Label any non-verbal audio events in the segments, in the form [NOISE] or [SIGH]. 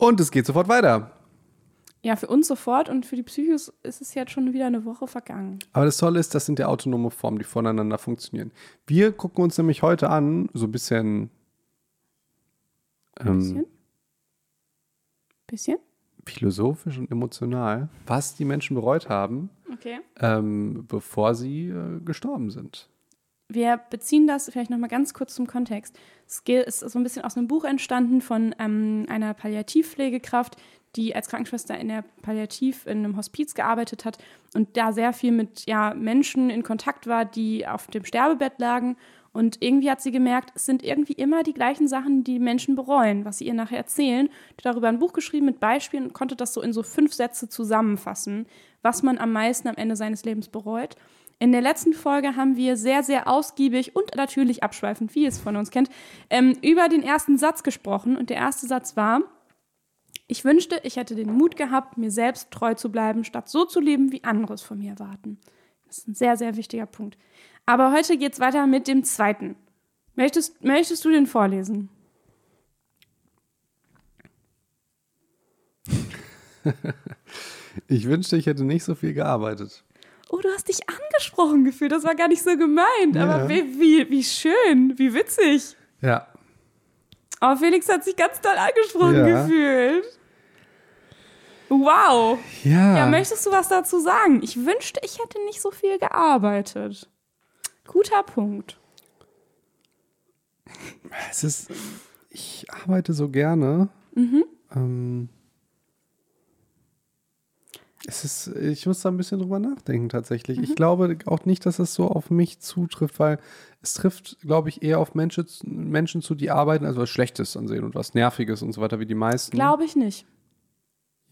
Und es geht sofort weiter. Ja, für uns sofort und für die Psychos ist es jetzt schon wieder eine Woche vergangen. Aber das Tolle ist, das sind ja autonome Formen, die voneinander funktionieren. Wir gucken uns nämlich heute an, so ein bisschen. Ähm, Bisschen? Bisschen? philosophisch und emotional, was die Menschen bereut haben, Okay. ähm, bevor sie äh, gestorben sind. Wir beziehen das vielleicht nochmal ganz kurz zum Kontext. Ge- ist so ein bisschen aus einem Buch entstanden von ähm, einer Palliativpflegekraft, die als Krankenschwester in der Palliativ in einem Hospiz gearbeitet hat und da sehr viel mit ja, Menschen in Kontakt war, die auf dem Sterbebett lagen. Und irgendwie hat sie gemerkt, es sind irgendwie immer die gleichen Sachen, die Menschen bereuen, was sie ihr nachher erzählen. Hat darüber ein Buch geschrieben mit Beispielen und konnte das so in so fünf Sätze zusammenfassen, was man am meisten am Ende seines Lebens bereut. In der letzten Folge haben wir sehr, sehr ausgiebig und natürlich abschweifend, wie ihr es von uns kennt, ähm, über den ersten Satz gesprochen. Und der erste Satz war, ich wünschte, ich hätte den Mut gehabt, mir selbst treu zu bleiben, statt so zu leben, wie andere es von mir erwarten. Das ist ein sehr, sehr wichtiger Punkt. Aber heute geht es weiter mit dem zweiten. Möchtest, möchtest du den vorlesen? [LAUGHS] Ich wünschte, ich hätte nicht so viel gearbeitet. Oh, du hast dich angesprochen gefühlt. Das war gar nicht so gemeint. Ja. Aber wie, wie, wie schön, wie witzig. Ja. Aber Felix hat sich ganz doll angesprochen Ja. gefühlt. Wow. Ja. Ja, möchtest du was dazu sagen? Ich wünschte, ich hätte nicht so viel gearbeitet. Guter Punkt. es ist, ich arbeite so gerne. Mhm. Ähm, es ist, ich muss da ein bisschen drüber nachdenken tatsächlich. Mhm. Ich glaube auch nicht, dass es so auf mich zutrifft, weil es trifft, glaube ich, eher auf Menschen, Menschen zu, die arbeiten, also was Schlechtes ansehen und was Nerviges und so weiter wie die meisten. Glaube ich nicht.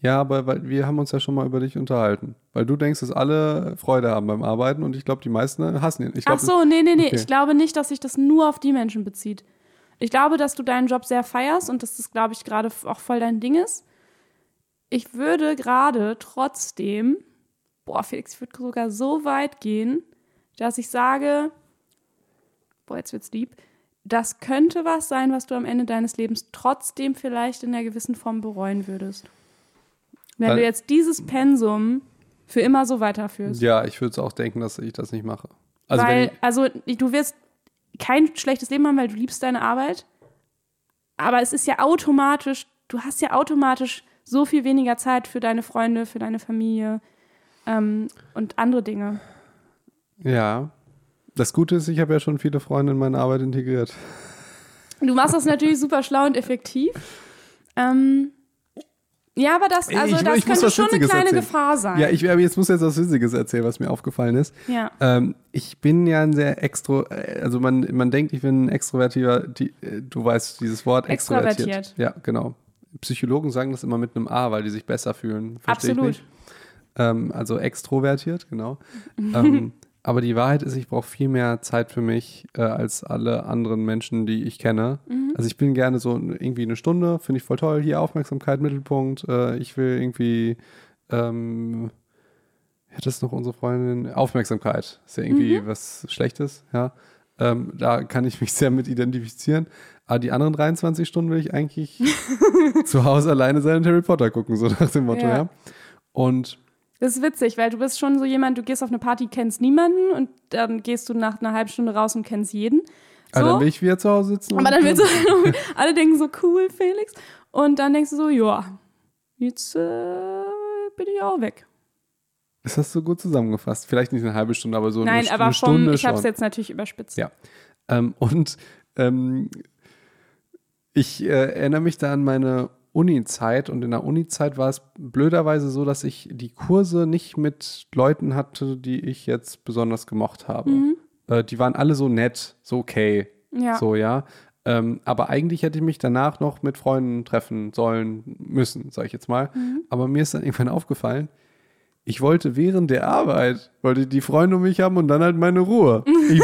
Ja, aber weil wir haben uns ja schon mal über dich unterhalten. Weil du denkst, dass alle Freude haben beim Arbeiten und ich glaube, die meisten hassen ihn. Ich glaub, Ach so, nee, nee, nee. okay. Ich glaube nicht, dass sich das nur auf die Menschen bezieht. Ich glaube, dass du deinen Job sehr feierst und dass das, glaube ich, gerade auch voll dein Ding ist. Ich würde gerade trotzdem, boah, Felix, ich würde sogar so weit gehen, dass ich sage, boah, jetzt wird's lieb, das könnte was sein, was du am Ende deines Lebens trotzdem vielleicht in einer gewissen Form bereuen würdest. Wenn Weil- du jetzt dieses Pensum für immer so weiterführst. Ja, ich würde es auch denken, dass ich das nicht mache. Also weil, ich, also du wirst kein schlechtes Leben haben, weil du liebst deine Arbeit. Aber es ist ja automatisch, du hast ja automatisch so viel weniger Zeit für deine Freunde, für deine Familie ähm, und andere Dinge. ja. Das Gute ist, ich habe ja schon viele Freunde in meine Arbeit integriert. Du machst das natürlich super schlau und effektiv. Ähm, ja, aber das, also Ich- das ich könnte schon eine Witziges kleine erzählen. Gefahr sein. Ja, ich aber jetzt muss jetzt was Witziges erzählen, was mir aufgefallen ist. Ja. Ähm, ich bin ja ein sehr extro, äh, also man, man denkt, ich bin ein extrovertiver, die, äh, du weißt dieses Wort, extrovertiert. Extrovertiert. Ja, genau. Psychologen sagen das immer mit einem A, weil die sich besser fühlen. Verstehe Absolut. Ich nicht. Ähm, also extrovertiert, genau. ähm, [LAUGHS] aber die Wahrheit ist, ich brauche viel mehr Zeit für mich äh, als alle anderen Menschen, die ich kenne. Mhm. Also ich bin gerne so irgendwie eine Stunde, finde ich voll toll. Hier Aufmerksamkeit, Mittelpunkt. Äh, ich will irgendwie, ähm, ja, das ist noch unsere Freundin, Aufmerksamkeit. Ist ja irgendwie Mhm. was Schlechtes, ja. Ähm, da kann ich mich [LAUGHS] sehr mit identifizieren. Aber die anderen 23 Stunden will ich eigentlich [LAUGHS] zu Hause alleine sein und Harry Potter gucken, so nach dem Motto, Ja. ja. Und Das ist witzig, weil du bist schon so jemand, du gehst auf eine Party, kennst niemanden und dann gehst du nach einer halben Stunde raus und kennst jeden. So. ah, dann will ich wieder zu Hause sitzen. Aber dann willst du, [LAUGHS] alle denken so, cool, Felix. Und dann denkst du so, ja, jetzt äh, bin ich auch weg. Das hast du gut zusammengefasst. Vielleicht nicht eine halbe Stunde, aber so Nein, eine, aber eine Stunde ich habe es schon. jetzt natürlich überspitzt. Ja. Ähm, und ähm, ich äh, erinnere mich da an meine Uni-Zeit und in der Uni-Zeit war es blöderweise so, dass ich die Kurse nicht mit Leuten hatte, die ich jetzt besonders gemocht habe. Äh, die waren alle so nett, so okay, Ja. so ja. Ähm, aber eigentlich hätte ich mich danach noch mit Freunden treffen sollen müssen, sage ich jetzt mal. Aber mir ist dann irgendwann aufgefallen, ich wollte während der Arbeit, wollte die Freunde um mich haben und dann halt meine Ruhe. Ich,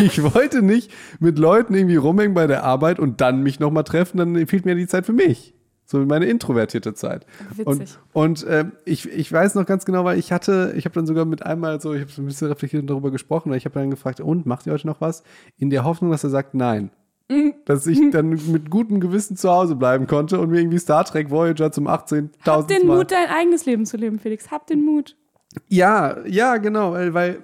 [LAUGHS] ich wollte nicht mit Leuten irgendwie rumhängen bei der Arbeit und dann mich nochmal treffen, dann fehlt mir die Zeit für mich. So meine introvertierte Zeit. Witzig. Und, und ähm, ich, ich weiß noch ganz genau, weil ich hatte, ich habe dann sogar mit einmal so, ich habe so ein bisschen reflektiert und darüber gesprochen, weil ich habe dann gefragt, und macht ihr heute noch was? In der Hoffnung, dass er sagt, nein. [LAUGHS] dass ich dann mit gutem Gewissen zu Hause bleiben konnte und mir irgendwie Star Trek Voyager zum 18.000 Hab den Mal. Mut, dein eigenes Leben zu leben, Felix. Hab den Mut. Ja, ja, genau, weil, weil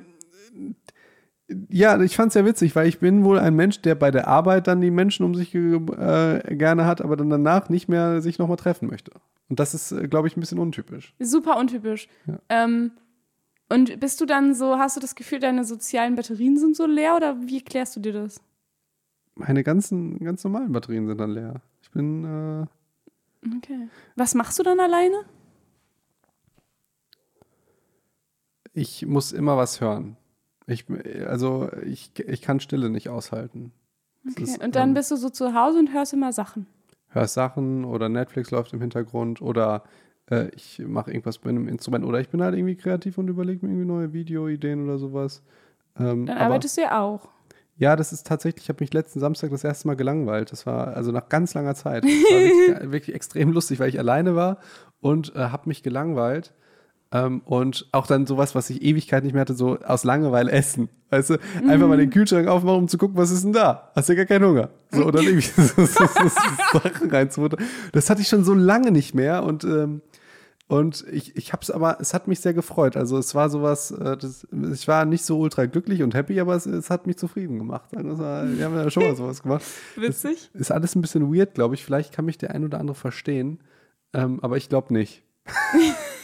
ja, ich fand's ja witzig, weil ich bin wohl ein Mensch, der bei der Arbeit dann die Menschen um sich äh, gerne hat, aber dann danach nicht mehr sich nochmal treffen möchte. Und das ist, äh, glaube ich, ein bisschen untypisch. Super untypisch. Ja. Ähm, und bist du dann so, hast du das Gefühl, deine sozialen Batterien sind so leer oder wie klärst du dir das? Meine ganzen, ganz normalen Batterien sind dann leer. Ich bin, äh, Okay. Was machst du dann alleine? ich muss immer was hören. Ich, also ich, ich kann Stille nicht aushalten. Okay. ist, und dann ähm, bist du so zu Hause und hörst immer Sachen. hörst Sachen oder Netflix läuft im Hintergrund oder äh, ich mache irgendwas bei einem Instrument oder ich bin halt irgendwie kreativ und überlege mir irgendwie neue Videoideen oder sowas. Ähm, Dann aber, arbeitest du ja auch. Ja, das ist tatsächlich, ich habe mich letzten Samstag das erste Mal gelangweilt. Das war also nach ganz langer Zeit. [LAUGHS] Das war wirklich, wirklich extrem lustig, weil ich alleine war und äh, habe mich gelangweilt. Ähm, und auch dann sowas, was ich Ewigkeit nicht mehr hatte, so aus Langeweile essen. Weißt du, einfach mal den Kühlschrank aufmachen, um zu gucken, was ist denn da? Hast ja gar keinen Hunger. So, oder [LAUGHS] irgendwie [LAUGHS] so, so, so, Sachen reinzufuttern. Das hatte ich schon so lange nicht mehr und, ähm, und ich, ich habe es aber, es hat mich sehr gefreut. Also es war sowas, äh, das, ich war nicht so ultra glücklich und happy, aber es, es hat mich zufrieden gemacht. Also war, wir haben ja schon mal sowas gemacht. [LAUGHS] Witzig. Ist alles ein bisschen weird, glaube ich. Vielleicht kann mich der ein oder andere verstehen, ähm, aber ich glaube nicht. [LAUGHS]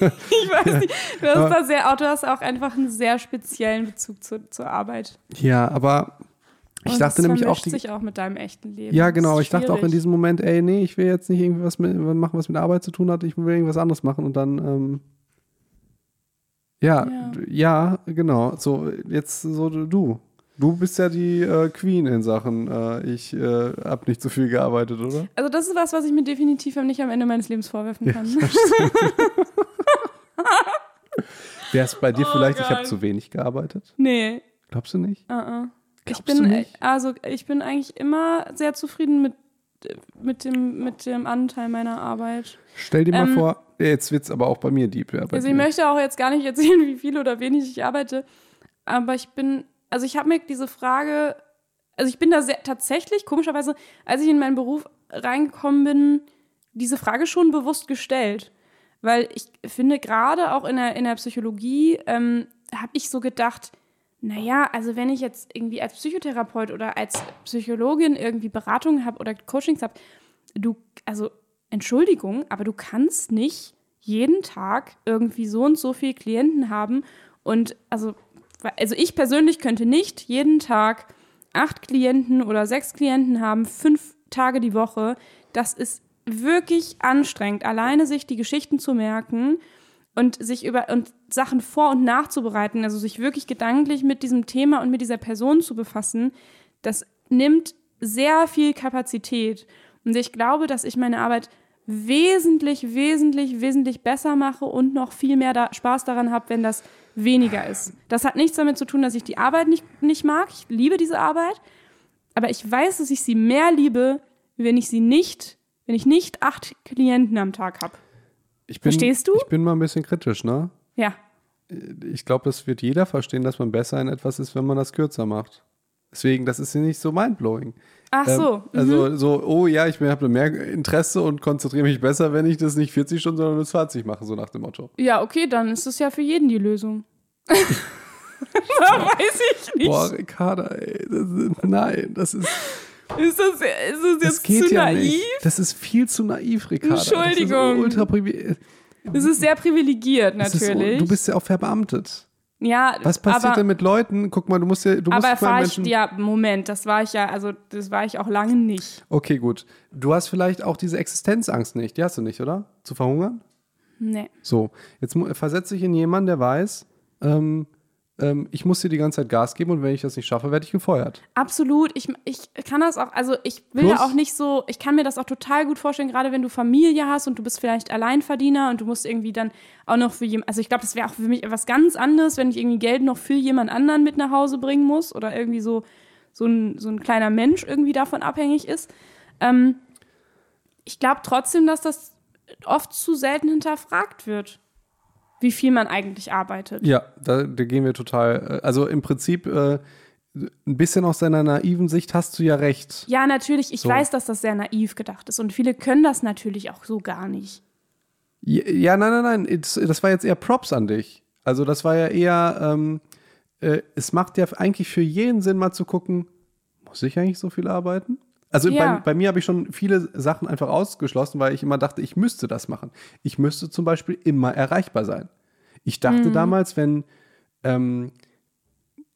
Ich weiß nicht. Du hast Aber- da sehr, du hast auch einfach einen sehr speziellen Bezug zu, zur Arbeit. Ja, aber ich Und dachte das nämlich auch die, sich auch mit deinem echten Leben. Ja, genau. Ich dachte auch in diesem Moment, ey, nee, ich will jetzt nicht irgendwie was mit, machen, was mit Arbeit zu tun hat. Ich will irgendwas anderes machen und dann, ähm, ja, Ja. ja, genau. So, jetzt so du. Du bist ja die äh, Queen in Sachen, äh, ich äh, habe nicht so viel gearbeitet, oder? Also das ist was, was ich mir definitiv nicht am Ende meines Lebens vorwerfen kann. [LAUGHS] Wäre es bei dir Oh vielleicht, ich habe Gott. zu wenig gearbeitet? nee, Glaubst du nicht? uh -uh. Ich Glaubst du bin, nicht? also ich bin eigentlich immer sehr zufrieden mit, mit, dem, mit dem Anteil meiner Arbeit. Stell dir mal Ähm, vor, jetzt wird's aber auch bei mir deep. Ja, bei Also dir. ich möchte auch jetzt gar nicht erzählen, [LAUGHS] wie viel oder wenig ich arbeite, aber ich bin, also ich habe mir diese Frage, also ich bin da sehr, tatsächlich, komischerweise, als ich in meinen Beruf reingekommen bin, diese Frage schon bewusst gestellt. Weil ich finde, gerade auch in der, in der Psychologie ähm, habe ich so gedacht, naja, also wenn ich jetzt irgendwie als Psychotherapeut oder als Psychologin irgendwie Beratungen habe oder Coachings habe, du, also Entschuldigung, aber du kannst nicht jeden Tag irgendwie so und so viele Klienten haben. Und also, also ich persönlich könnte nicht jeden Tag acht Klienten oder sechs Klienten haben, fünf Tage die Woche. Das ist wirklich anstrengend, alleine sich die Geschichten zu merken und sich über und Sachen vor- und nachzubereiten, also sich wirklich gedanklich mit diesem Thema und mit dieser Person zu befassen, das nimmt sehr viel Kapazität. Und ich glaube, dass ich meine Arbeit wesentlich, wesentlich, wesentlich besser mache und noch viel mehr da Spaß daran habe, wenn das weniger ist. Das hat nichts damit zu tun, dass ich die Arbeit nicht, nicht mag. Ich liebe diese Arbeit. Aber ich weiß, dass ich sie mehr liebe, wenn ich sie nicht, wenn ich nicht acht Klienten am Tag habe. Ich bin, verstehst du? Ich bin mal ein bisschen kritisch, ne? Ja. ich glaube, das wird jeder verstehen, dass man besser in etwas ist, wenn man das kürzer macht. Deswegen, das ist ja nicht so mindblowing. Ach Ähm, so. mhm. Also so, oh ja, ich habe mehr Interesse und konzentriere mich besser, wenn ich das nicht 40 Stunden, sondern nur 20 mache, so nach dem Motto. Ja, okay, dann ist es ja für jeden die Lösung. [LAUGHS] [LAUGHS] Weiß ich nicht. Boah, Ricarda, ey, das ist, nein, das ist, Ist das, ist das das jetzt geht zu ja naiv? nicht. Das ist viel zu naiv, Ricarda. Entschuldigung. Das ist Das ist sehr privilegiert, das ist, natürlich. du bist ja auch verbeamtet. ja, Was passiert aber, denn mit Leuten? Guck mal, du musst ja, du musst aber mal war ich, Menschen. ja, Moment, das war ich ja, also das war ich auch lange nicht. Okay, gut. Du hast vielleicht auch diese Existenzangst nicht. Die hast du nicht, oder? Zu verhungern? Nee. So, jetzt versetze ich in jemanden, der weiß, ähm, ähm, ich muss dir die ganze Zeit Gas geben und wenn ich das nicht schaffe, werde ich gefeuert. Absolut. Ich, ich kann das auch, also ich will Plus- ja auch nicht so, ich kann mir das auch total gut vorstellen, gerade wenn du Familie hast und du bist vielleicht Alleinverdiener und du musst irgendwie dann auch noch für jemand, also ich glaube, das wäre auch für mich etwas ganz anderes, wenn ich irgendwie Geld noch für jemand anderen mit nach Hause bringen muss oder irgendwie so, so, ein, so ein kleiner Mensch irgendwie davon abhängig ist. Ähm, ich glaube trotzdem, dass das oft zu selten hinterfragt wird, wie viel man eigentlich arbeitet. Ja, da, da gehen wir total. Äh, also im Prinzip, äh, ein bisschen aus deiner naiven Sicht hast du ja recht. Ja, natürlich. Ich So. weiß, dass das sehr naiv gedacht ist. Und viele können das natürlich auch so gar nicht. Ja, ja, nein, nein, nein. Das, das war jetzt eher Props an dich. Also das war ja eher, ähm, äh, es macht ja eigentlich für jeden Sinn, mal zu gucken, muss ich eigentlich so viel arbeiten? Also Ja. bei, bei mir habe ich schon viele Sachen einfach ausgeschlossen, weil ich immer dachte, ich müsste das machen. Ich müsste zum Beispiel immer erreichbar sein. Ich dachte damals, wenn ähm,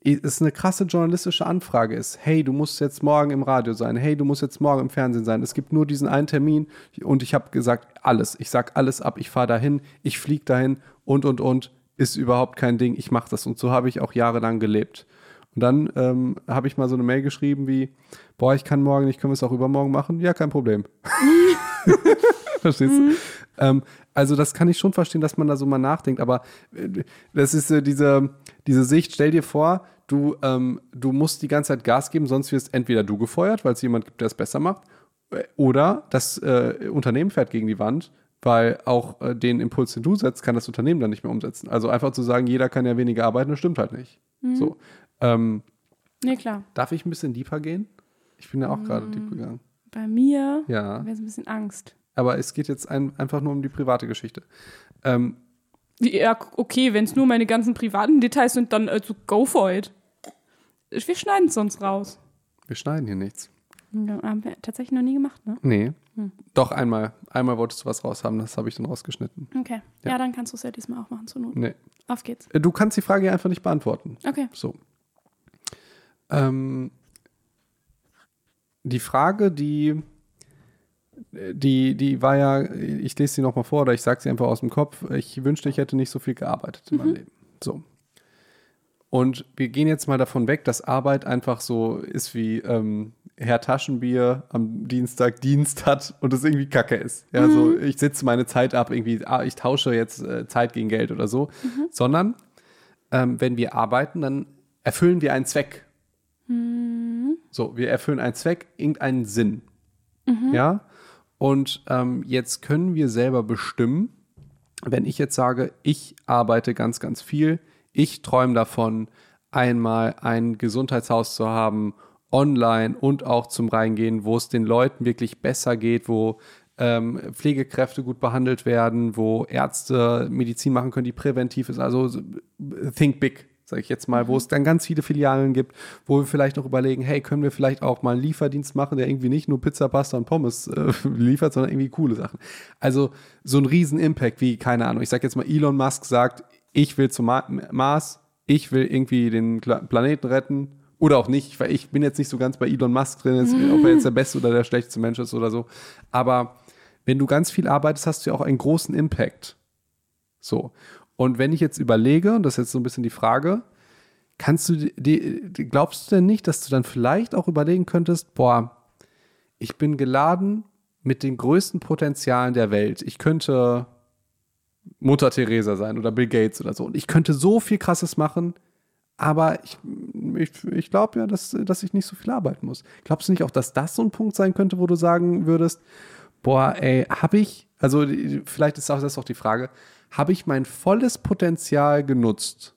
es eine krasse journalistische Anfrage ist, hey, du musst jetzt morgen im Radio sein, hey, du musst jetzt morgen im Fernsehen sein, es gibt nur diesen einen Termin und ich habe gesagt, alles, ich sag alles ab, ich fahre dahin, ich fliege dahin und, und, und, ist überhaupt kein Ding, ich mache das und so habe ich auch jahrelang gelebt. Und dann ähm, habe ich mal so eine Mail geschrieben wie, boah, ich kann morgen nicht, können wir es auch übermorgen machen? Ja, kein Problem. [LAUGHS] Verstehst du? Ähm, also das kann ich schon verstehen, dass man da so mal nachdenkt, aber äh, das ist äh, diese, diese Sicht, stell dir vor, du, ähm, du musst die ganze Zeit Gas geben, sonst wirst entweder du gefeuert, weil es jemand gibt, der es besser macht, äh, oder das äh, Unternehmen fährt gegen die Wand, weil auch äh, den Impuls, den du setzt, kann das Unternehmen dann nicht mehr umsetzen. Also einfach zu sagen, jeder kann ja weniger arbeiten, das stimmt halt nicht. So. Ähm, Nee, klar. darf ich ein bisschen deeper gehen? Ich bin ja auch gerade deep gegangen. Bei mir Ja. wäre es ein bisschen Angst. Aber es geht jetzt ein, einfach nur um die private Geschichte. Ähm, Ja, okay, wenn es nur meine ganzen privaten Details sind, dann also go for it. Wir schneiden es sonst raus. wir schneiden hier nichts. Ja, haben wir tatsächlich noch nie gemacht, ne? Nee. Hm. Doch, einmal. Einmal wolltest du was raus haben, das habe ich dann rausgeschnitten. Okay. Ja, dann kannst du es ja diesmal auch machen zur Not. Nee. Auf geht's. Äh, Du kannst die Frage ja einfach nicht beantworten. Okay. So. Ähm, die Frage, die, die, die war ja, ich lese sie nochmal vor oder ich sage sie einfach aus dem Kopf. Ich wünschte, ich hätte nicht so viel gearbeitet in meinem Leben. So. Und wir gehen jetzt mal davon weg, dass Arbeit einfach so ist wie ähm, Herr Taschenbier am Dienstag Dienst hat und es irgendwie Kacke ist. Ja, so ich sitze meine Zeit ab, irgendwie, ah, ich tausche jetzt äh, Zeit gegen Geld oder so. Sondern ähm, wenn wir arbeiten, dann erfüllen wir einen Zweck. So, wir erfüllen einen Zweck, irgendeinen Sinn. Ja. Und ähm, jetzt können wir selber bestimmen, wenn ich jetzt sage, ich arbeite ganz, ganz viel, ich träume davon, einmal ein Gesundheitshaus zu haben, online und auch zum Reingehen, wo es den Leuten wirklich besser geht, wo ähm, Pflegekräfte gut behandelt werden, wo Ärzte Medizin machen können, die präventiv ist. Also so, think big, sage ich jetzt mal, wo es dann ganz viele Filialen gibt, wo wir vielleicht noch überlegen, hey, können wir vielleicht auch mal einen Lieferdienst machen, der irgendwie nicht nur Pizza, Pasta und Pommes äh, [LAUGHS] liefert, sondern irgendwie coole Sachen. Also so ein riesen Impact, wie, keine Ahnung, ich sage jetzt mal, Elon Musk sagt, ich will zum Ma Mars, ich will irgendwie den Planeten retten oder auch nicht, weil ich bin jetzt nicht so ganz bei Elon Musk drin, jetzt, ob er jetzt der beste oder der schlechteste Mensch ist oder so. Aber wenn du ganz viel arbeitest, hast du ja auch einen großen Impact. So. Und wenn ich jetzt überlege, und das ist jetzt so ein bisschen die Frage, kannst du, die, glaubst du denn nicht, dass du dann vielleicht auch überlegen könntest, boah, ich bin geladen mit den größten Potenzialen der Welt. Ich könnte Mutter Teresa sein oder Bill Gates oder so. Und ich könnte so viel Krasses machen, aber ich, ich, ich glaube ja, dass, dass ich nicht so viel arbeiten muss. Glaubst du nicht auch, dass das so ein Punkt sein könnte, wo du sagen würdest, boah, ey, habe ich, also vielleicht ist das auch die Frage, habe ich mein volles Potenzial genutzt?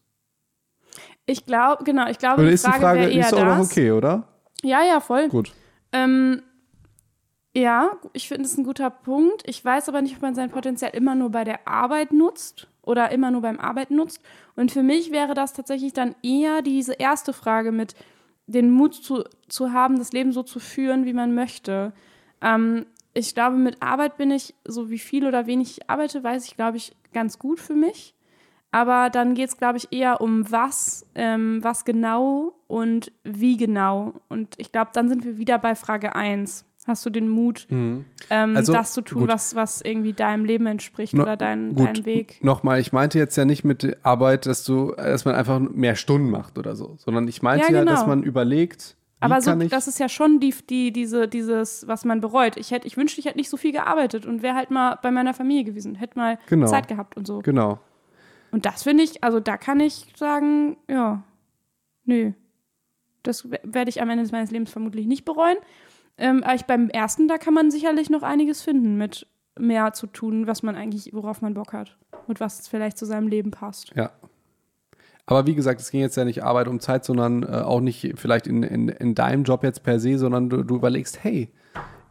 Ich glaube, genau, ich glaube, die Frage, Frage, wäre eher ist auch noch das. okay, oder? Ja, ja, voll. Gut. Ähm, ja, ich finde es ein guter Punkt. Ich weiß aber nicht, ob man sein Potenzial immer nur bei der Arbeit nutzt oder immer nur beim Arbeiten nutzt. Und für mich wäre das tatsächlich dann eher diese erste Frage mit den Mut zu, zu haben, das Leben so zu führen, wie man möchte. Ähm, ich glaube, mit Arbeit bin ich, so wie viel oder wenig ich arbeite, weiß ich, glaube ich, ganz gut für mich. Aber dann geht es, glaube ich, eher um was, ähm, was genau und wie genau. Und ich glaube, dann sind wir wieder bei Frage 1. Hast du den Mut, ähm, Also, das zu tun, gut. was, was irgendwie deinem Leben entspricht No- oder dein, Gut, deinem Weg? Nochmal, ich meinte jetzt ja nicht mit der Arbeit, dass du, dass man einfach mehr Stunden macht oder so, sondern ich meinte Ja, ja, genau. dass man überlegt, Aber so, das ist ja schon die, die, diese, dieses, was man bereut. Ich, hätte, ich wünschte, ich hätte nicht so viel gearbeitet und wäre halt mal bei meiner Familie gewesen, hätte mal Genau. Zeit gehabt und so. genau. Und das finde ich, also da kann ich sagen, ja, nö. Das we- werde ich am Ende meines Lebens vermutlich nicht bereuen. Ähm, aber ich beim ersten, da kann man sicherlich noch einiges finden mit mehr zu tun, was man eigentlich, worauf man Bock hat und was vielleicht zu seinem Leben passt. Ja. Aber wie gesagt, es ging jetzt ja nicht Arbeit um Zeit, sondern äh, auch nicht vielleicht in, in, in deinem Job jetzt per se, sondern du, du überlegst, hey,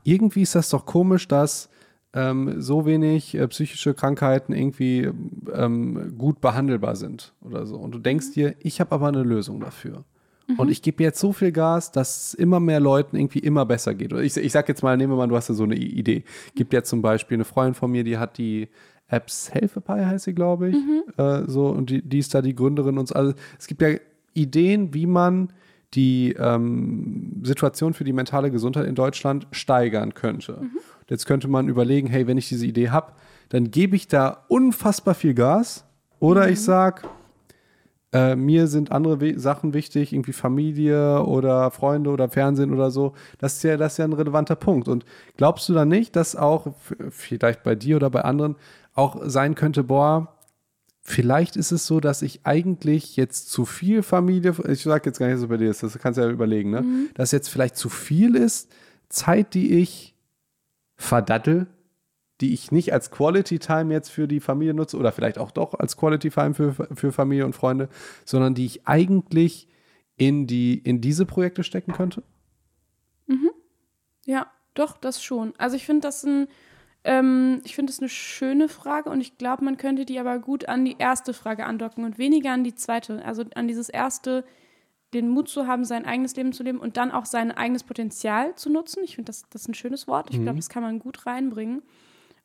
irgendwie ist das doch komisch, dass ähm, so wenig äh, psychische Krankheiten irgendwie ähm, gut behandelbar sind oder so. Und du denkst dir, ich habe aber eine Lösung dafür. Und ich gebe jetzt so viel Gas, dass es immer mehr Leuten irgendwie immer besser geht. Oder ich, ich sag jetzt mal, nehmen wir mal, du hast ja so eine Idee. Gibt ja zum Beispiel eine Freundin von mir, die hat die Apps Helfepie heißt sie, glaube ich. Äh, so, und die, die ist da die Gründerin und so. Also es gibt ja Ideen, wie man die ähm, Situation für die mentale Gesundheit in Deutschland steigern könnte. Jetzt könnte man überlegen, hey, wenn ich diese Idee habe, dann gebe ich da unfassbar viel Gas. Oder ich sage, äh, mir sind andere We Sachen wichtig, irgendwie Familie oder Freunde oder Fernsehen oder so. Das ist ja, das ist ja ein relevanter Punkt. Und glaubst du dann nicht, dass auch vielleicht bei dir oder bei anderen auch sein könnte, boah, vielleicht ist es so, dass ich eigentlich jetzt zu viel Familie, ich sage jetzt gar nicht, dass es bei dir ist, das kannst du ja überlegen, ne? Dass jetzt vielleicht zu viel ist, Zeit, die ich verdattel, die ich nicht als Quality Time jetzt für die Familie nutze oder vielleicht auch doch als Quality Time für, für Familie und Freunde, sondern die ich eigentlich in, die, in diese Projekte stecken könnte? Ja, doch, das schon. Also ich finde das ein, ähm, ich finde das eine schöne Frage und ich glaube, man könnte die aber gut an die erste Frage andocken und weniger an die zweite. Also an dieses erste, den Mut zu haben, sein eigenes Leben zu leben und dann auch sein eigenes Potenzial zu nutzen. Ich finde, das, das ist ein schönes Wort. Ich glaube, das kann man gut reinbringen.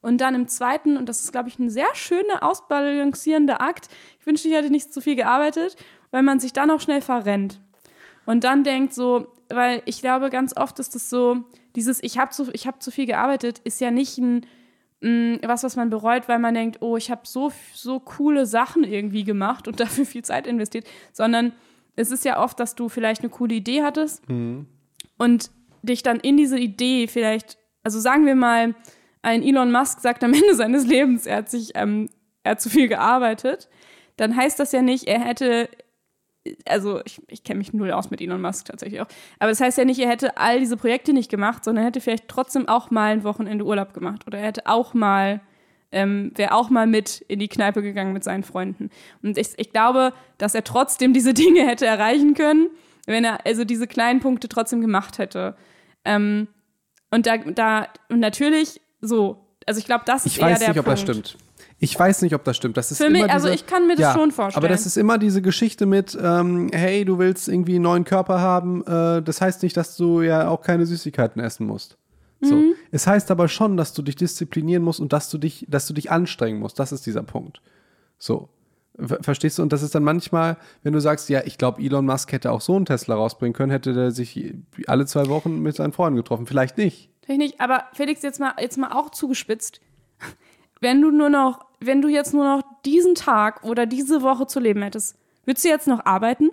Und dann im zweiten, und das ist, glaube ich, ein sehr schöner, ausbalancierender Akt. Ich wünschte, ich hätte nicht zu viel gearbeitet, weil man sich dann auch schnell verrennt. Und dann denkt so, weil ich glaube, ganz oft ist es so, dieses Ich habe zu, ich hab zu viel gearbeitet, ist ja nicht ein, mh, was, was man bereut, weil man denkt, oh, ich habe so, so coole Sachen irgendwie gemacht und [LAUGHS] dafür viel Zeit investiert, sondern es ist ja oft, dass du vielleicht eine coole Idee hattest und dich dann in diese Idee vielleicht, also sagen wir mal, ein Elon Musk sagt am Ende seines Lebens, er hat sich, ähm, er hat zu viel gearbeitet, dann heißt das ja nicht, er hätte, also ich, ich kenne mich null aus mit Elon Musk tatsächlich auch, aber das heißt ja nicht, er hätte all diese Projekte nicht gemacht, sondern er hätte vielleicht trotzdem auch mal ein Wochenende Urlaub gemacht oder er hätte auch mal, ähm, wäre auch mal mit in die Kneipe gegangen mit seinen Freunden. Und ich, ich glaube, dass er trotzdem diese Dinge hätte erreichen können, wenn er also diese kleinen Punkte trotzdem gemacht hätte. Ähm, und da, da, und natürlich so, also ich glaube, das ist Ich eher weiß der nicht, ob Punkt. das stimmt. Ich weiß nicht, ob das stimmt. Das ist Für mich, also diese, ich kann mir das schon vorstellen. Aber das ist immer diese Geschichte mit, ähm, hey, du willst irgendwie einen neuen Körper haben. Äh, das heißt nicht, dass du ja auch keine Süßigkeiten essen musst. So. Mhm. Es heißt aber schon, dass du dich disziplinieren musst und dass du dich, dass du dich anstrengen musst. Das ist dieser Punkt. So. Ver- Verstehst du? Und das ist dann manchmal, wenn du sagst, ja, ich glaube, Elon Musk hätte auch so einen Tesla rausbringen können, hätte der sich alle zwei Wochen mit seinen Freunden getroffen. Vielleicht nicht. Vielleicht nicht, aber Felix, jetzt mal, jetzt mal auch zugespitzt. Wenn du nur noch, wenn du jetzt nur noch diesen Tag oder diese Woche zu leben hättest, würdest du jetzt noch arbeiten?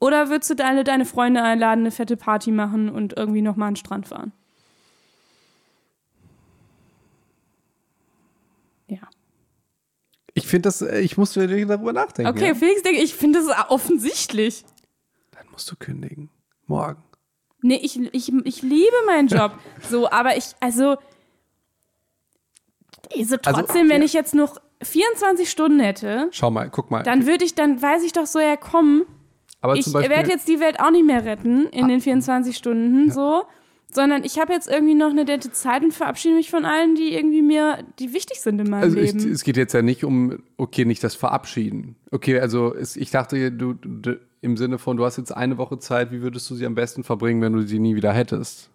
Oder würdest du deine, deine Freunde einladen, eine fette Party machen und irgendwie nochmal an den Strand fahren? Ja. Ich finde das, äh, ich muss darüber nachdenken. Okay, ja. Felix, denke ich, finde das offensichtlich. Dann musst du kündigen. Morgen. Nee, ich, ich, ich liebe meinen Job. [LAUGHS] So, aber ich, also, also trotzdem, wenn ja. ich jetzt noch 24 Stunden hätte, Schau mal, guck mal. dann würde ich, dann weiß ich doch so, ja komm, Aber ich Ah. werde jetzt die Welt auch nicht mehr retten in den 24 Stunden, so. Sondern ich habe jetzt irgendwie noch eine nette Zeit und verabschiede mich von allen, die irgendwie mir, die wichtig sind in meinem also Leben. es geht jetzt ja nicht um, okay, nicht das Verabschieden. Okay, also es, ich dachte, du, du im Sinne von, du hast jetzt eine Woche Zeit, wie würdest du sie am besten verbringen, wenn du sie nie wieder hättest?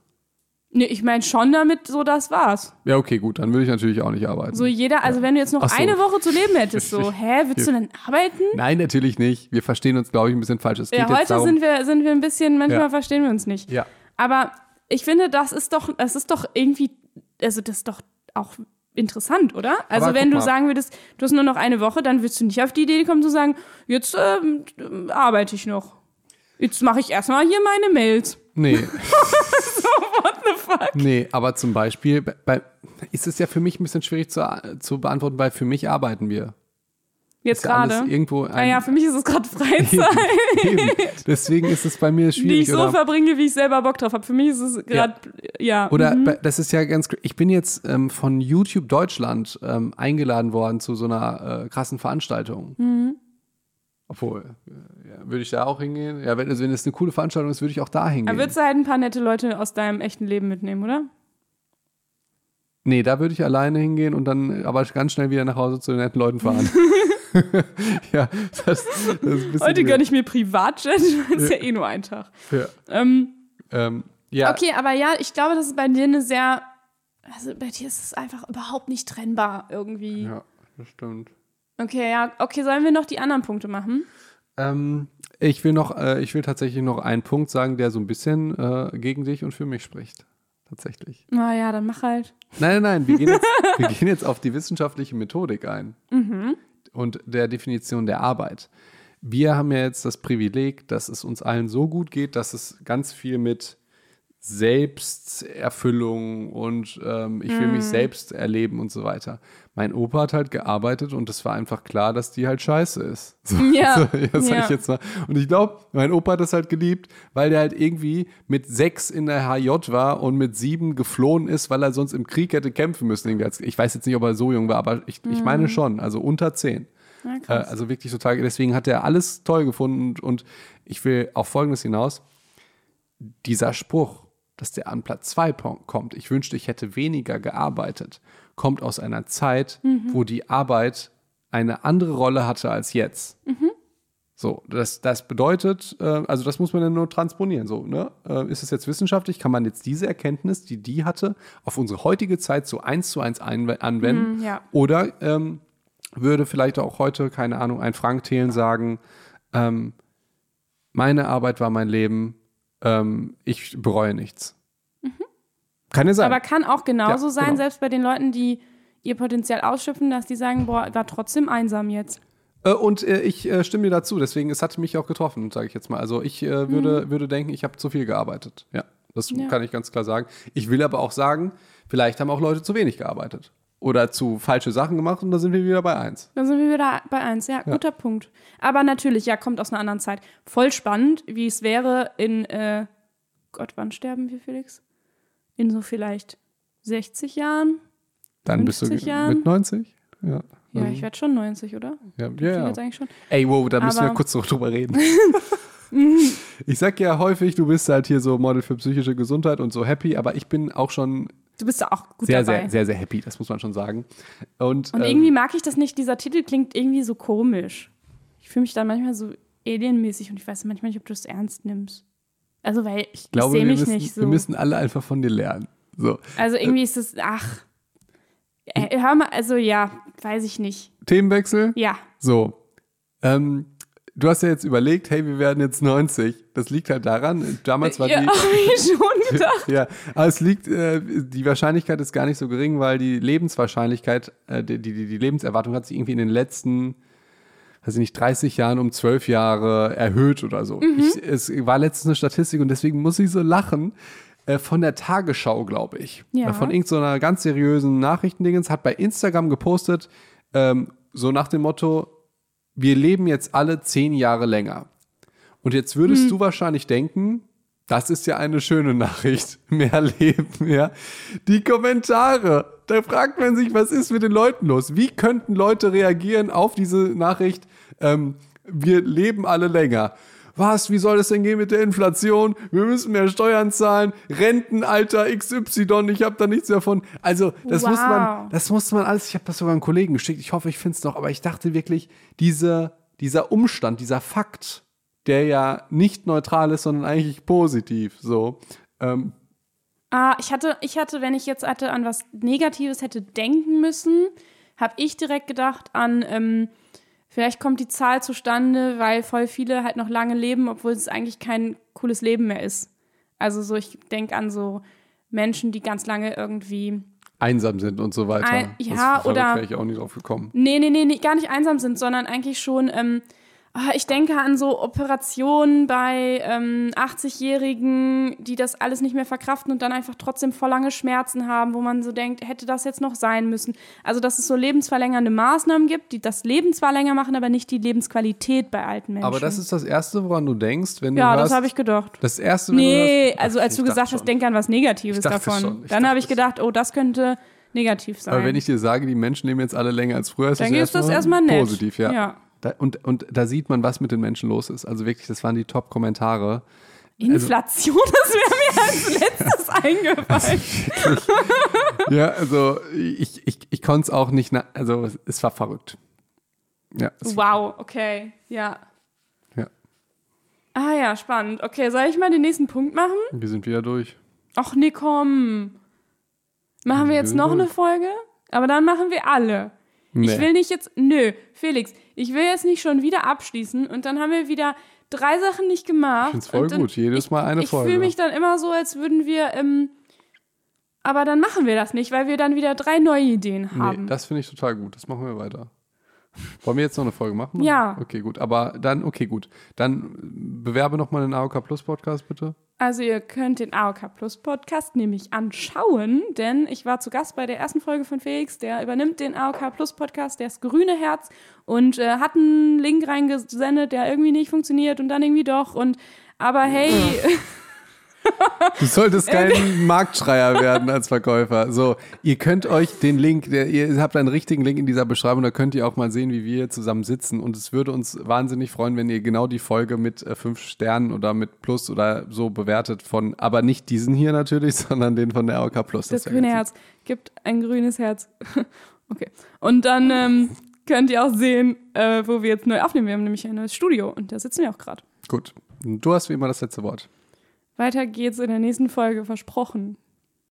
nee, ich meine schon damit, so das war's. Ja, okay, gut, dann würde ich natürlich auch nicht arbeiten. So jeder, also wenn du jetzt noch so. eine Woche zu leben hättest, so, hä, willst du denn arbeiten? Nein, natürlich nicht. Wir verstehen uns, glaube ich, ein bisschen falsch. Es Ja, heute darum, sind wir, sind wir ein bisschen, manchmal Ja. verstehen wir uns nicht. Ja. Aber ich finde, das ist doch, das ist doch irgendwie, also das ist doch auch interessant, oder? Also Aber wenn du mal. sagen würdest, du hast nur noch eine Woche, dann würdest du nicht auf die Idee kommen zu sagen, jetzt ähm, arbeite ich noch. Jetzt mache ich erstmal hier meine Mails. Nee. [LAUGHS] What the fuck? Nee, aber zum Beispiel, bei, ist es ja für mich ein bisschen schwierig zu, zu beantworten, weil für mich arbeiten wir. Jetzt ja gerade. Irgendwo ein, Naja, für mich ist es gerade Freizeit, [LAUGHS] Eben. Deswegen ist es bei mir die schwierig. ich so oder, verbringe, wie ich selber Bock drauf habe. Für mich ist es gerade, ja. oder mhm. das ist ja ganz. Ich bin jetzt ähm, von YouTube Deutschland ähm, eingeladen worden zu so einer äh, krassen Veranstaltung. Mhm. Obwohl, äh, ja, würde ich da auch hingehen? Ja, wenn, also wenn es eine coole Veranstaltung ist, würde ich auch da hingehen. Aber würdest du halt ein paar nette Leute aus deinem echten Leben mitnehmen, oder? Nee, da würde ich alleine hingehen und dann aber ganz schnell wieder nach Hause zu den netten Leuten fahren. [LAUGHS] [LAUGHS] ja, das, das ist ein bisschen. Heute gönne ich mir Privatjet, [LAUGHS] weil es ja. eh nur ein Tag. Ja, Ähm, ähm, ja, Okay, aber ja, ich glaube, das ist bei dir eine sehr. Also bei dir ist es einfach überhaupt nicht trennbar irgendwie. ja, das stimmt. Okay, ja, okay, sollen wir noch die anderen Punkte machen? Ähm, ich will noch, äh, ich will tatsächlich noch einen Punkt sagen, der so ein bisschen äh, gegen dich und für mich spricht. Tatsächlich. Na ja, dann mach halt. Nein, nein, nein, wir gehen [LAUGHS] jetzt, wir gehen jetzt auf die wissenschaftliche Methodik ein und der Definition der Arbeit. Wir haben ja jetzt das Privileg, dass es uns allen so gut geht, dass es ganz viel mit Selbsterfüllung und ähm, ich will mich selbst erleben und so weiter. Mein Opa hat halt gearbeitet und es war einfach klar, dass die halt scheiße ist. [LAUGHS] So, Ja, so, ja, ja. ich jetzt mal. Und ich glaube, mein Opa hat das halt geliebt, weil der halt irgendwie mit sechs in der HJ war und mit sieben geflohen ist, weil er sonst im Krieg hätte kämpfen müssen. Ich weiß jetzt nicht, ob er so jung war, aber ich, ich meine schon, also unter zehn. Ja, Äh, also wirklich total. Deswegen hat er alles toll gefunden und, und ich will auf Folgendes hinaus. Dieser Spruch, dass der an Platz zwei po- kommt, ich wünschte, ich hätte weniger gearbeitet, kommt aus einer Zeit, wo die Arbeit eine andere Rolle hatte als jetzt. So, das, das bedeutet, äh, also das muss man dann nur transponieren. So, ne? äh, ist es jetzt wissenschaftlich? Kann man jetzt diese Erkenntnis, die die hatte, auf unsere heutige Zeit so eins zu eins anwenden? Mhm, ja. Oder ähm, würde vielleicht auch heute, keine Ahnung, ein Frank Thelen sagen, ähm, meine Arbeit war mein Leben, ähm, ich bereue nichts. Kann ja sein. Aber kann auch genauso Ja, sein, genau. selbst bei den Leuten, die ihr Potenzial ausschöpfen, dass die sagen, boah, war trotzdem einsam jetzt. Äh, Und äh, ich äh, stimme dir dazu, deswegen, es hat mich auch getroffen, sage ich jetzt mal. Also ich äh, würde, würde denken, ich habe zu viel gearbeitet. Ja, das Ja. kann ich ganz klar sagen. Ich will aber auch sagen, vielleicht haben auch Leute zu wenig gearbeitet. Oder zu falsche Sachen gemacht und da sind wir wieder bei eins. Dann sind wir wieder bei eins. Ja, guter Punkt. Aber natürlich, ja, kommt aus einer anderen Zeit. Voll spannend, wie es wäre in, äh, Gott, wann sterben wir, Felix? In so vielleicht 60 Jahren? Dann bist du 50 ge- Jahren? mit 90? Ja. Ja, ich werde schon 90, oder? ja, Ich ja, ja. jetzt eigentlich schon. Ey, wow, da müssen wir Aber- kurz noch drüber reden. [LAUGHS] ich sag ja häufig, du bist halt hier so Model für psychische Gesundheit und so happy, aber ich bin auch schon Du bist da auch gut sehr, dabei. sehr, sehr, sehr happy, das muss man schon sagen. Und, Und ähm, irgendwie mag ich das nicht. Dieser Titel klingt irgendwie so komisch. Ich fühle mich dann manchmal so alienmäßig und ich weiß manchmal nicht, ob du es ernst nimmst. Also, weil ich, ich glaube, sehe wir mich müssen, nicht so. wir müssen alle einfach von dir lernen. So. also, irgendwie ist es, ach. Äh, hör mal, also ja, weiß ich nicht. Themenwechsel? Ja. So. Ähm, du hast ja jetzt überlegt, hey, wir werden jetzt 90. Das liegt halt daran, damals war ja, die. [LAUGHS] ich schon [LAUGHS] gedacht. Ja, aber es liegt, äh, die Wahrscheinlichkeit ist gar nicht so gering, weil die Lebenswahrscheinlichkeit, äh, die, die, die Lebenserwartung hat sich irgendwie in den letzten, weiß ich nicht, 30 Jahren um 12 Jahre erhöht oder so. Mhm. Ich, es war letztens eine Statistik und deswegen muss ich so lachen. Äh, von der Tagesschau, glaube ich. Ja. Äh, Von irgendeiner ganz seriösen Nachrichtendingens hat bei Instagram gepostet, ähm, so nach dem Motto, wir leben jetzt alle zehn Jahre länger. Und jetzt würdest du wahrscheinlich denken, das ist ja eine schöne Nachricht. [LAUGHS] Mehr Leben, ja. Die Kommentare, da fragt man sich, was ist mit den Leuten los? Wie könnten Leute reagieren auf diese Nachricht? Ähm, wir leben alle länger. Was, wie soll das denn gehen mit der Inflation? Wir müssen mehr Steuern zahlen. Rentenalter XY, ich habe da nichts davon. Also, das muss man, Wow. das musste man alles, ich habe das sogar einem Kollegen geschickt, ich hoffe, ich finde es noch, aber ich dachte wirklich, diese, dieser Umstand, dieser Fakt, der ja nicht neutral ist, sondern eigentlich positiv, so. Ähm, Ah, ich hatte, ich hatte, wenn ich jetzt hatte an was Negatives hätte denken müssen, habe ich direkt gedacht an, ähm, vielleicht kommt die Zahl zustande, weil voll viele halt noch lange leben, obwohl es eigentlich kein cooles Leben mehr ist. Also so, ich denke an so Menschen, die ganz lange irgendwie einsam sind und so weiter. Ein- ja, das, oder- wäre ich auch nicht drauf gekommen. Nee, nee, nee, nee, gar nicht einsam sind, sondern eigentlich schon ähm, Ich denke an so Operationen bei ähm, 80-Jährigen, die das alles nicht mehr verkraften und dann einfach trotzdem voll lange Schmerzen haben, wo man so denkt, hätte das jetzt noch sein müssen. Also, dass es so lebensverlängernde Maßnahmen gibt, die das Leben zwar länger machen, aber nicht die Lebensqualität bei alten Menschen. Aber das ist das Erste, woran du denkst, wenn du ja, hörst. das habe ich gedacht. Das Erste, wenn Nee, du hörst, also als du gesagt hast, denk an was Negatives davon. schon, ich dann habe ich gedacht, oh, das könnte negativ sein. Aber wenn ich dir sage, die Menschen leben jetzt alle länger als früher, ist dann das ist das erstmal nett. positiv, ja. ja. Da, und, und da sieht man, was mit den Menschen los ist. Also wirklich, das waren die Top-Kommentare. Inflation, das wäre mir als letztes [LAUGHS] eingefallen. Ja, also ich, ich, ich konnte es auch nicht, also es war verrückt. Ja, Wow, okay, ja. ja, Ah ja, spannend. Okay, soll ich mal den nächsten Punkt machen? wir sind wieder durch. Ach nee, komm. Machen wir jetzt noch eine Folge? Aber dann machen wir alle. Ich Nee. will nicht jetzt, nö, Felix, ich will jetzt nicht schon wieder abschließen und dann haben wir wieder drei Sachen nicht gemacht. Ich find's voll und dann, gut, jedes Mal eine ich Folge. Ich fühle mich dann immer so, als würden wir, ähm, aber dann machen wir das nicht, weil wir dann wieder drei neue Ideen Nee, haben. das finde ich total gut. Das machen wir weiter. Wollen wir jetzt noch eine Folge machen? Ja. Okay, gut. Aber dann, okay, gut. Dann bewerbe noch mal den AOK Plus Podcast, bitte. Also ihr könnt den AOK Plus Podcast nämlich anschauen, denn ich war zu Gast bei der ersten Folge von Felix, der übernimmt den AOK Plus Podcast, der ist grüne Herz und äh, hat einen Link reingesendet, der irgendwie nicht funktioniert und dann irgendwie doch und aber hey, [LAUGHS] Du solltest kein [LAUGHS] Marktschreier werden als Verkäufer. So, ihr könnt euch den Link, der, ihr habt einen richtigen Link in dieser Beschreibung, da könnt ihr auch mal sehen, wie wir zusammen sitzen. Und es würde uns wahnsinnig freuen, wenn ihr genau die Folge mit äh, fünf Sternen oder mit Plus oder so bewertet von, aber nicht diesen hier natürlich, [LAUGHS] sondern den von der AOK Plus. das ja grüne Herz gibt ein grünes Herz. [LAUGHS] okay. Und dann ähm, könnt ihr auch sehen, äh, wo wir jetzt neu aufnehmen. Wir haben nämlich ein neues Studio und da sitzen wir auch gerade. Gut. Du hast wie immer das letzte Wort. Weiter geht's in der nächsten Folge, versprochen.